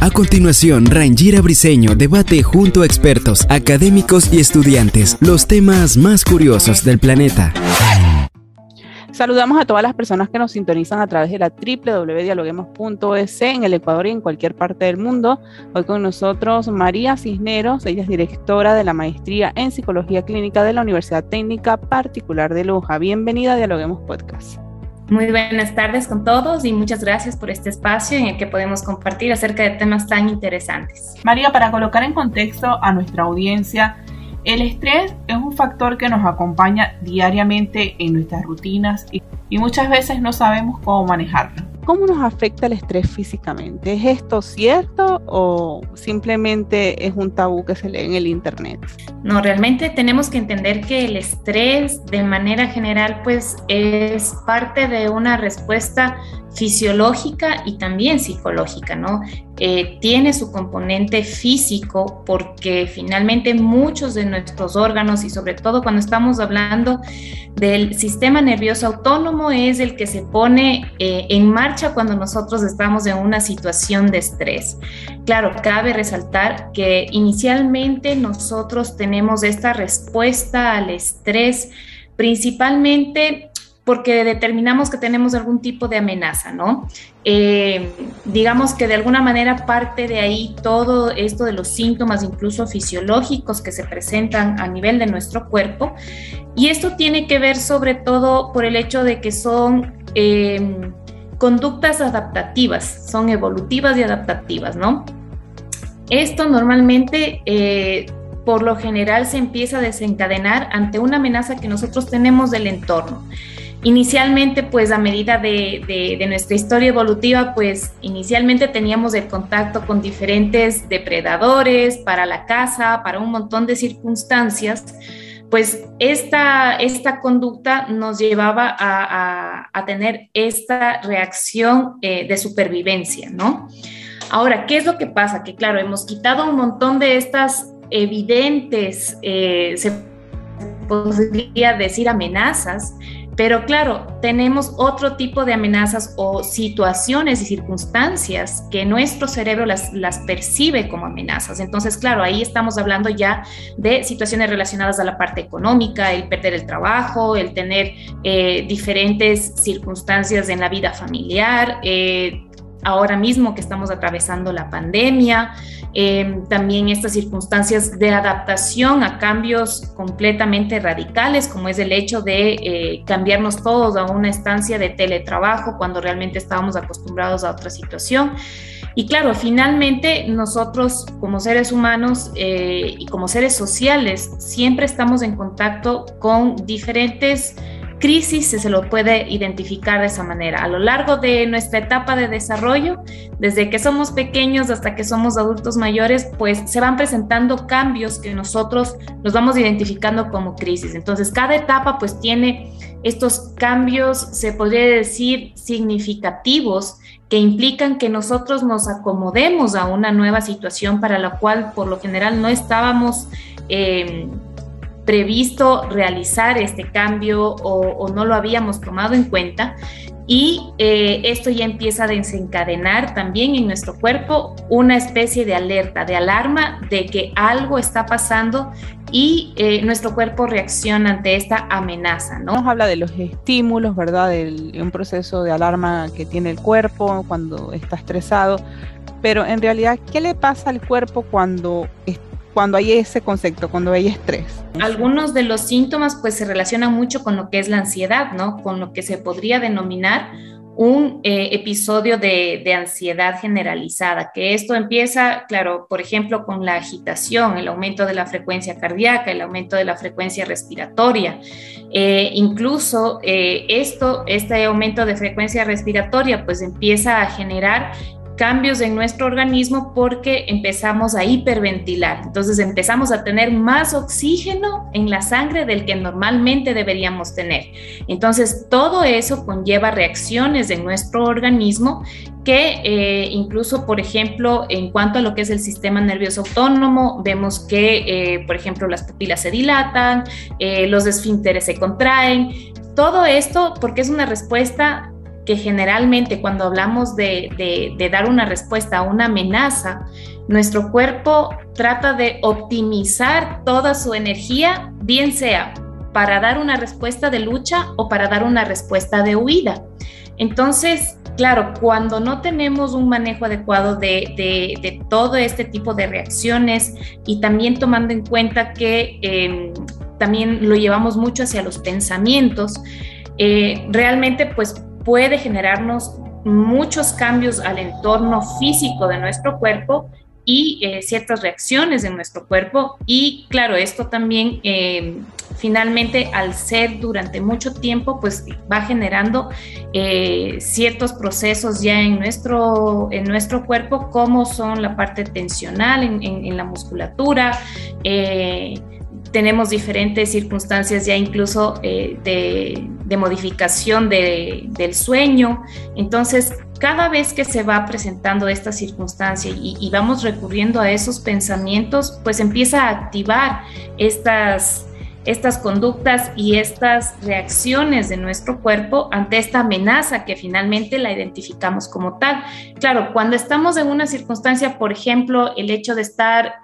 A continuación, Rangira Briseño debate junto a expertos, académicos y estudiantes los temas más curiosos del planeta. Saludamos a todas las personas que nos sintonizan a través de la www.dialoguemos.es en el Ecuador y en cualquier parte del mundo. Hoy con nosotros María Cisneros, ella es directora de la maestría en Psicología Clínica de la Universidad Técnica Particular de Loja. Bienvenida a Dialoguemos Podcast. Muy buenas tardes con todos y muchas gracias por este espacio en el que podemos compartir acerca de temas tan interesantes. María, para colocar en contexto a nuestra audiencia, el estrés es un factor que nos acompaña diariamente en nuestras rutinas y, muchas veces no sabemos cómo manejarlo. ¿Cómo nos afecta el estrés físicamente? ¿Es esto cierto o simplemente es un tabú que se lee en el Internet? No, realmente tenemos que entender que el estrés de manera general pues es parte de una respuesta fisiológica y también psicológica, ¿no? Eh, tiene su componente físico porque finalmente muchos de nuestros órganos y sobre todo cuando estamos hablando del sistema nervioso autónomo es el que se pone eh, en marcha cuando nosotros estamos en una situación de estrés. Claro, cabe resaltar que inicialmente nosotros tenemos esta respuesta al estrés principalmente porque determinamos que tenemos algún tipo de amenaza, ¿no? Eh, digamos que de alguna manera parte de ahí todo esto de los síntomas, incluso fisiológicos, que se presentan a nivel de nuestro cuerpo. Y esto tiene que ver sobre todo por el hecho de que son eh, conductas adaptativas, son evolutivas y adaptativas, ¿no? Esto normalmente... Eh, por lo general se empieza a desencadenar ante una amenaza que nosotros tenemos del entorno. Inicialmente, pues a medida de, nuestra historia evolutiva, pues inicialmente teníamos el contacto con diferentes depredadores para la caza, para un montón de circunstancias, pues esta, esta conducta nos llevaba a, tener esta reacción eh, de supervivencia, ¿no? Ahora, ¿qué es lo que pasa? Que claro, hemos quitado un montón de estas evidentes, eh, se podría decir amenazas, pero claro, tenemos otro tipo de amenazas o situaciones y circunstancias que nuestro cerebro las, percibe como amenazas. Entonces, claro, ahí estamos hablando ya de situaciones relacionadas a la parte económica, el perder el trabajo, el tener eh, diferentes circunstancias en la vida familiar. Eh, ahora mismo que estamos atravesando la pandemia, eh, también estas circunstancias de adaptación a cambios completamente radicales, como es el hecho de eh, cambiarnos todos a una estancia de teletrabajo cuando realmente estábamos acostumbrados a otra situación. Y claro, finalmente nosotros como seres humanos eh, y como seres sociales siempre estamos en contacto con diferentes crisis se lo puede identificar de esa manera. A lo largo de nuestra etapa de desarrollo, desde que somos pequeños hasta que somos adultos mayores, pues se van presentando cambios que nosotros nos vamos identificando como crisis. Entonces, cada etapa pues tiene estos cambios, se podría decir, significativos que implican que nosotros nos acomodemos a una nueva situación para la cual por lo general no estábamos eh, previsto realizar este cambio o, no lo habíamos tomado en cuenta. Y eh, esto ya empieza a desencadenar también en nuestro cuerpo una especie de alerta, de alarma de que algo está pasando y eh, nuestro cuerpo reacciona ante esta amenaza, ¿no? Nos habla de los estímulos, ¿verdad? De un proceso de alarma que tiene el cuerpo cuando está estresado, pero en realidad, ¿qué le pasa al cuerpo cuando está cuando hay ese concepto, cuando hay estrés. Algunos de los síntomas pues se relacionan mucho con lo que es la ansiedad, ¿no? Con lo que se podría denominar un eh, episodio de, de, ansiedad generalizada, que esto empieza, claro, por ejemplo, con la agitación, el aumento de la frecuencia cardíaca, el aumento de la frecuencia respiratoria. Eh, incluso eh, esto, este aumento de frecuencia respiratoria, pues empieza a generar cambios en nuestro organismo porque empezamos a hiperventilar. Entonces empezamos a tener más oxígeno en la sangre del que normalmente deberíamos tener. Entonces todo eso conlleva reacciones en nuestro organismo que eh, incluso, por ejemplo, en cuanto a lo que es el sistema nervioso autónomo, vemos que, eh, por ejemplo, las pupilas se dilatan, eh, los esfínteres se contraen. Todo esto porque es una respuesta que generalmente cuando hablamos de, dar una respuesta a una amenaza, nuestro cuerpo trata de optimizar toda su energía, bien sea para dar una respuesta de lucha o para dar una respuesta de huida. Entonces, claro, cuando no tenemos un manejo adecuado de, todo este tipo de reacciones y también tomando en cuenta que em, también lo llevamos mucho hacia los pensamientos, eh, realmente pues puede generarnos muchos cambios al entorno físico de nuestro cuerpo y eh, ciertas reacciones en nuestro cuerpo. Y claro, esto también eh, finalmente al ser durante mucho tiempo, pues va generando eh, ciertos procesos ya en nuestro, en nuestro cuerpo, como son la parte tensional en, en la musculatura tenemos diferentes circunstancias ya incluso eh, de, modificación del sueño. Entonces, cada vez que se va presentando esta circunstancia y, vamos recurriendo a esos pensamientos, pues empieza a activar estas, estas conductas y estas reacciones de nuestro cuerpo ante esta amenaza que finalmente la identificamos como tal. Claro, cuando estamos en una circunstancia, por ejemplo, el hecho de estar,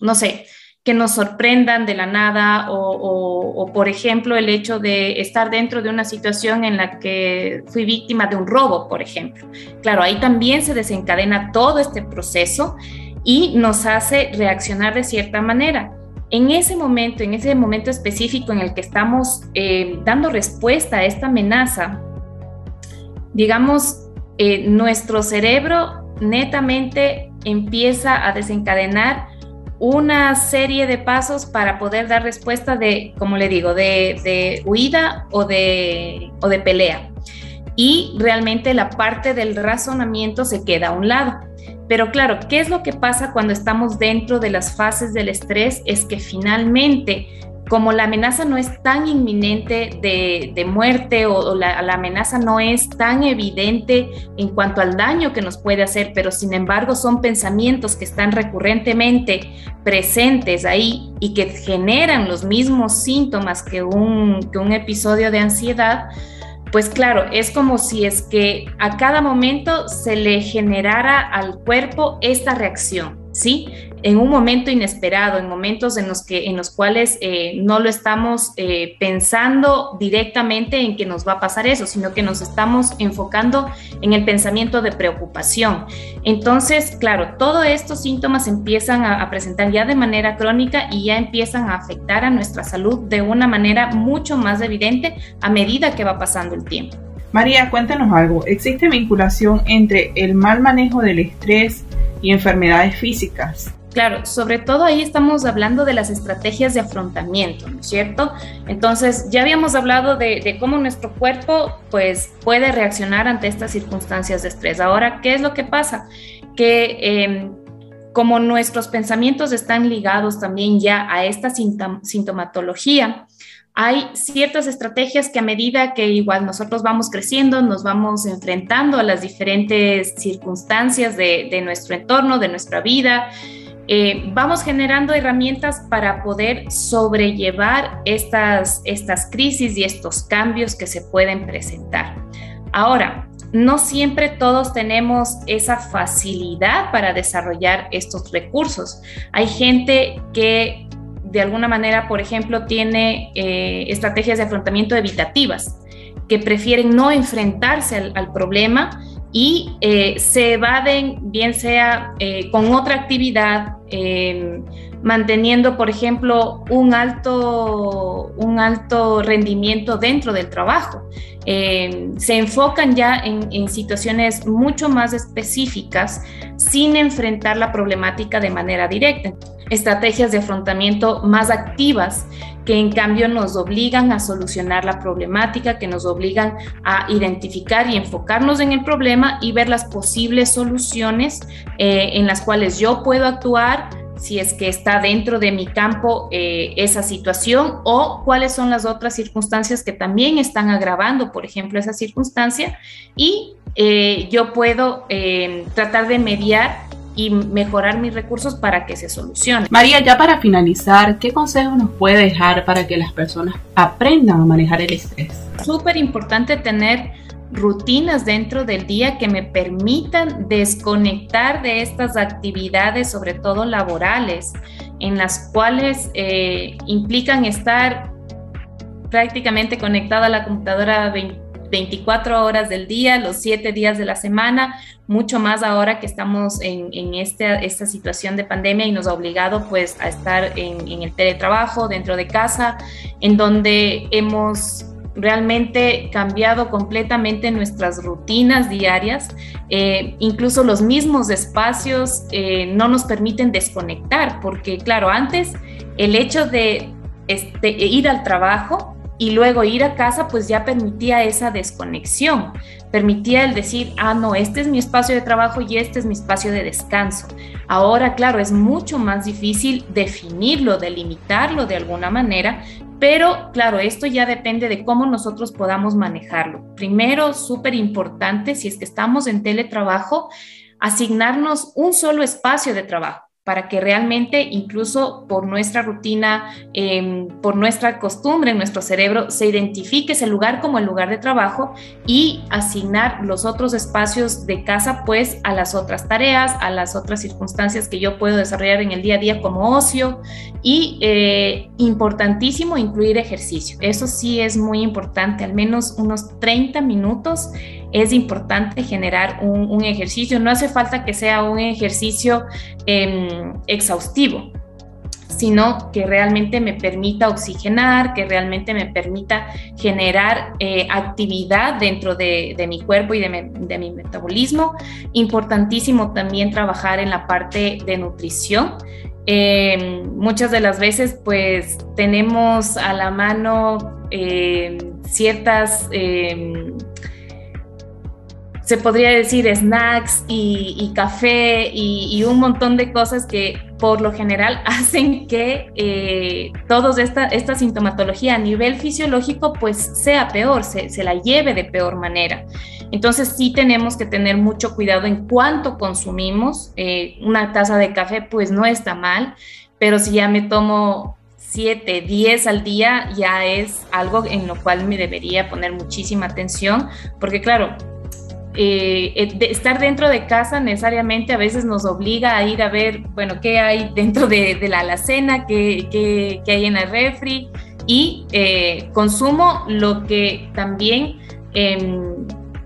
no sé, que nos sorprendan de la nada o, por ejemplo, el hecho de estar dentro de una situación en la que fui víctima de un robo, por ejemplo. Claro, ahí también se desencadena todo este proceso y nos hace reaccionar de cierta manera. En ese momento, en ese momento específico en el que estamos eh, dando respuesta a esta amenaza, digamos, eh, nuestro cerebro netamente empieza a desencadenar una serie de pasos para poder dar respuesta de, como le digo, de, huida o de, o de pelea. Y realmente la parte del razonamiento se queda a un lado. Pero claro, ¿qué es lo que pasa cuando estamos dentro de las fases del estrés? Es que finalmente como la amenaza no es tan inminente de, muerte o, la, amenaza no es tan evidente en cuanto al daño que nos puede hacer, pero sin embargo son pensamientos que están recurrentemente presentes ahí y que generan los mismos síntomas que un, que un episodio de ansiedad, pues claro, es como si es que a cada momento se le generara al cuerpo esta reacción, ¿sí? en un momento inesperado, en momentos en los, que, en los cuales eh, no lo estamos eh, pensando directamente en que nos va a pasar eso, sino que nos estamos enfocando en el pensamiento de preocupación. Entonces, claro, todos estos síntomas empiezan a, a presentar ya de manera crónica y ya empiezan a afectar a nuestra salud de una manera mucho más evidente a medida que va pasando el tiempo. María, cuéntanos algo. ¿Existe vinculación entre el mal manejo del estrés y enfermedades físicas? Claro, sobre todo ahí estamos hablando de las estrategias de afrontamiento, ¿no es cierto? Entonces, ya habíamos hablado de, cómo nuestro cuerpo pues, puede reaccionar ante estas circunstancias de estrés. Ahora, ¿qué es lo que pasa? Que em, como nuestros pensamientos están ligados también ya a esta sintomatología, hay ciertas estrategias que a medida que igual nosotros vamos creciendo, nos vamos enfrentando a las diferentes circunstancias de, nuestro entorno, de nuestra vida, eh, vamos generando herramientas para poder sobrellevar estas, estas crisis y estos cambios que se pueden presentar. Ahora, no siempre todos tenemos esa facilidad para desarrollar estos recursos. Hay gente que de alguna manera, por ejemplo, tiene eh, estrategias de afrontamiento evitativas, que prefieren no enfrentarse al problema y eh, se evaden, bien sea eh, con otra actividad, em, manteniendo, por ejemplo, un alto, un alto rendimiento dentro del trabajo. Em, se enfocan ya en, en, situaciones mucho más específicas sin enfrentar la problemática de manera directa. Estrategias de afrontamiento más activas que en cambio nos obligan a solucionar la problemática, que nos obligan a identificar y enfocarnos en el problema y ver las posibles soluciones eh, en las cuales yo puedo actuar si es que está dentro de mi campo eh, esa situación o cuáles son las otras circunstancias que también están agravando, por ejemplo, esa circunstancia. Y eh, yo puedo tratar de mediar y mejorar mis recursos para que se solucione. María, ya para finalizar, ¿qué consejos nos puede dejar para que las personas aprendan a manejar el estrés? Súper importante tener rutinas dentro del día que me permitan desconectar de estas actividades, sobre todo laborales, en las cuales eh, implican estar prácticamente conectada a la computadora 24 horas del día, los 7 días de la semana, mucho más ahora que estamos en, en esta, situación de pandemia y nos ha obligado pues a estar en, en, el teletrabajo dentro de casa, en donde hemos realmente cambiado completamente nuestras rutinas diarias, eh, incluso los mismos espacios eh, no nos permiten desconectar, porque claro, antes el hecho de este, ir al trabajo y luego ir a casa pues ya permitía esa desconexión, permitía el decir, ah, no, este es mi espacio de trabajo y este es mi espacio de descanso. Ahora, claro, es mucho más difícil definirlo, delimitarlo de alguna manera, pero claro, esto ya depende de cómo nosotros podamos manejarlo. Primero, súper importante, si es que estamos en teletrabajo, asignarnos un solo espacio de trabajo para que realmente incluso por nuestra rutina, em, por nuestra costumbre en nuestro cerebro, se identifique ese lugar como el lugar de trabajo y asignar los otros espacios de casa pues a las otras tareas, a las otras circunstancias que yo puedo desarrollar en el día a día como ocio y eh, importantísimo incluir ejercicio. Eso sí es muy importante, al menos unos 30 minutos es importante generar un, ejercicio. No hace falta que sea un ejercicio em, exhaustivo, sino que realmente me permita oxigenar, que realmente me permita generar eh, actividad dentro de, mi cuerpo y de mi, metabolismo. Importantísimo también trabajar en la parte de nutrición. Em, muchas de las veces pues tenemos a la mano em, ciertas se podría decir snacks y, café y, un montón de cosas que por lo general hacen que eh, toda esta, esta sintomatología a nivel fisiológico pues sea peor, se, la lleve de peor manera. Entonces sí tenemos que tener mucho cuidado en cuánto consumimos. Eh, una taza de café pues no está mal, pero si ya me tomo 7, 10 al día ya es algo en lo cual me debería poner muchísima atención, porque claro, eh, eh, estar dentro de casa necesariamente a veces nos obliga a ir a ver, bueno, qué hay dentro de, la alacena, qué, qué, hay en la refri y eh, consumo lo que también em,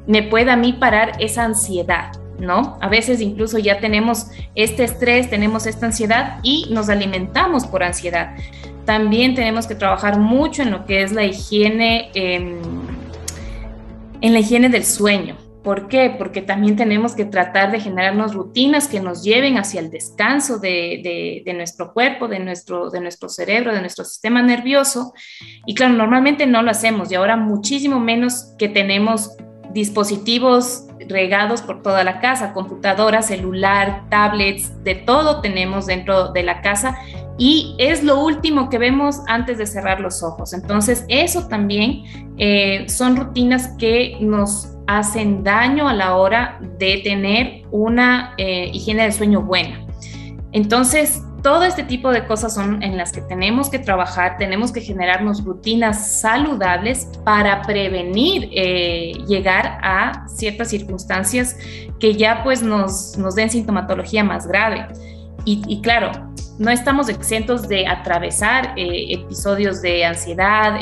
me pueda a mí parar esa ansiedad. ¿No? A veces incluso ya tenemos este estrés, tenemos esta ansiedad y nos alimentamos por ansiedad. También tenemos que trabajar mucho en lo que es la higiene, em, en la higiene del sueño, ¿Por qué? Porque también tenemos que tratar de generarnos rutinas que nos lleven hacia el descanso de, nuestro cuerpo, de nuestro, cerebro, de nuestro sistema nervioso. Y claro, normalmente no lo hacemos y ahora muchísimo menos que tenemos dispositivos regados por toda la casa, computadora, celular, tablets, de todo tenemos dentro de la casa y es lo último que vemos antes de cerrar los ojos. Entonces, eso también eh, son rutinas que nos hacen daño a la hora de tener una eh, higiene del sueño buena. Entonces, todo este tipo de cosas son en las que tenemos que trabajar, tenemos que generarnos rutinas saludables para prevenir eh, llegar a ciertas circunstancias que ya pues nos, nos den sintomatología más grave. Y, claro, no estamos exentos de atravesar eh, episodios de ansiedad,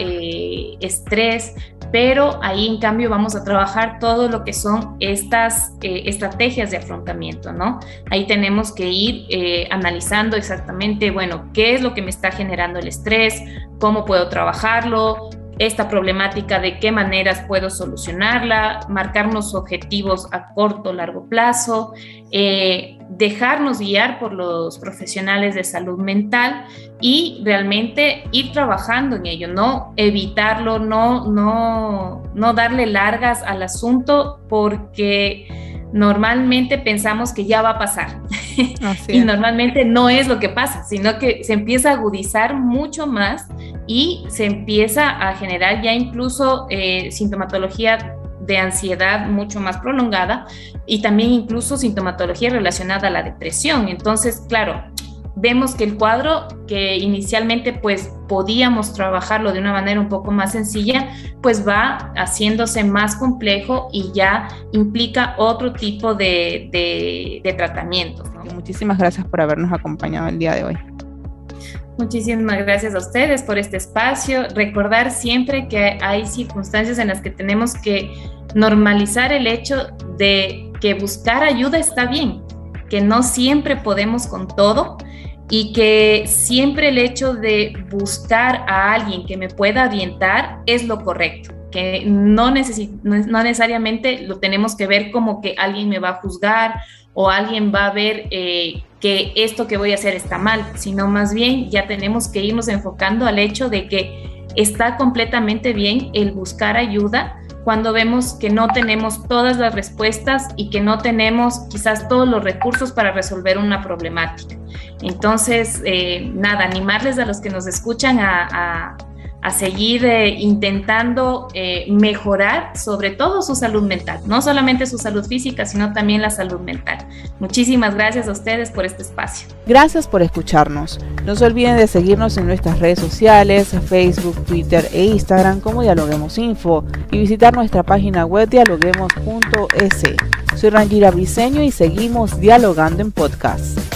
estrés, pero ahí en cambio vamos a trabajar todo lo que son estas eh, estrategias de afrontamiento, ¿no? Ahí tenemos que ir eh, analizando exactamente, bueno, qué es lo que me está generando el estrés, cómo puedo trabajarlo, esta problemática, de qué maneras puedo solucionarla, marcarnos objetivos a corto o largo plazo, eh, dejarnos guiar por los profesionales de salud mental y realmente ir trabajando en ello, no evitarlo, no, no, no darle largas al asunto porque normalmente pensamos que ya va a pasar. y normalmente no es lo que pasa, sino que se empieza a agudizar mucho más y se empieza a generar ya incluso eh, sintomatología de ansiedad mucho más prolongada y también incluso sintomatología relacionada a la depresión. Entonces, claro, vemos que el cuadro que inicialmente pues podíamos trabajarlo de una manera un poco más sencilla, pues va haciéndose más complejo y ya implica otro tipo de, de, tratamientos. Muchísimas gracias por habernos acompañado el día de hoy. Muchísimas gracias a ustedes por este espacio. Recordar siempre que hay circunstancias en las que tenemos que normalizar el hecho de que buscar ayuda está bien, que no siempre podemos con todo y que siempre el hecho de buscar a alguien que me pueda orientar es lo correcto, que no, no necesariamente lo tenemos que ver como que alguien me va a juzgar o alguien va a ver eh, que esto que voy a hacer está mal, sino más bien ya tenemos que irnos enfocando al hecho de que está completamente bien el buscar ayuda cuando vemos que no tenemos todas las respuestas y que no tenemos quizás todos los recursos para resolver una problemática. Entonces, eh, nada, animarles a los que nos escuchan a, seguir eh, intentando eh, mejorar sobre todo su salud mental, no solamente su salud física, sino también la salud mental. Muchísimas gracias a ustedes por este espacio. Gracias por escucharnos. No se olviden de seguirnos en nuestras redes sociales, Facebook, Twitter e Instagram como Dialoguemos Info y visitar nuestra página web dialoguemos.es. Soy Rangira Briseño y seguimos dialogando en podcast.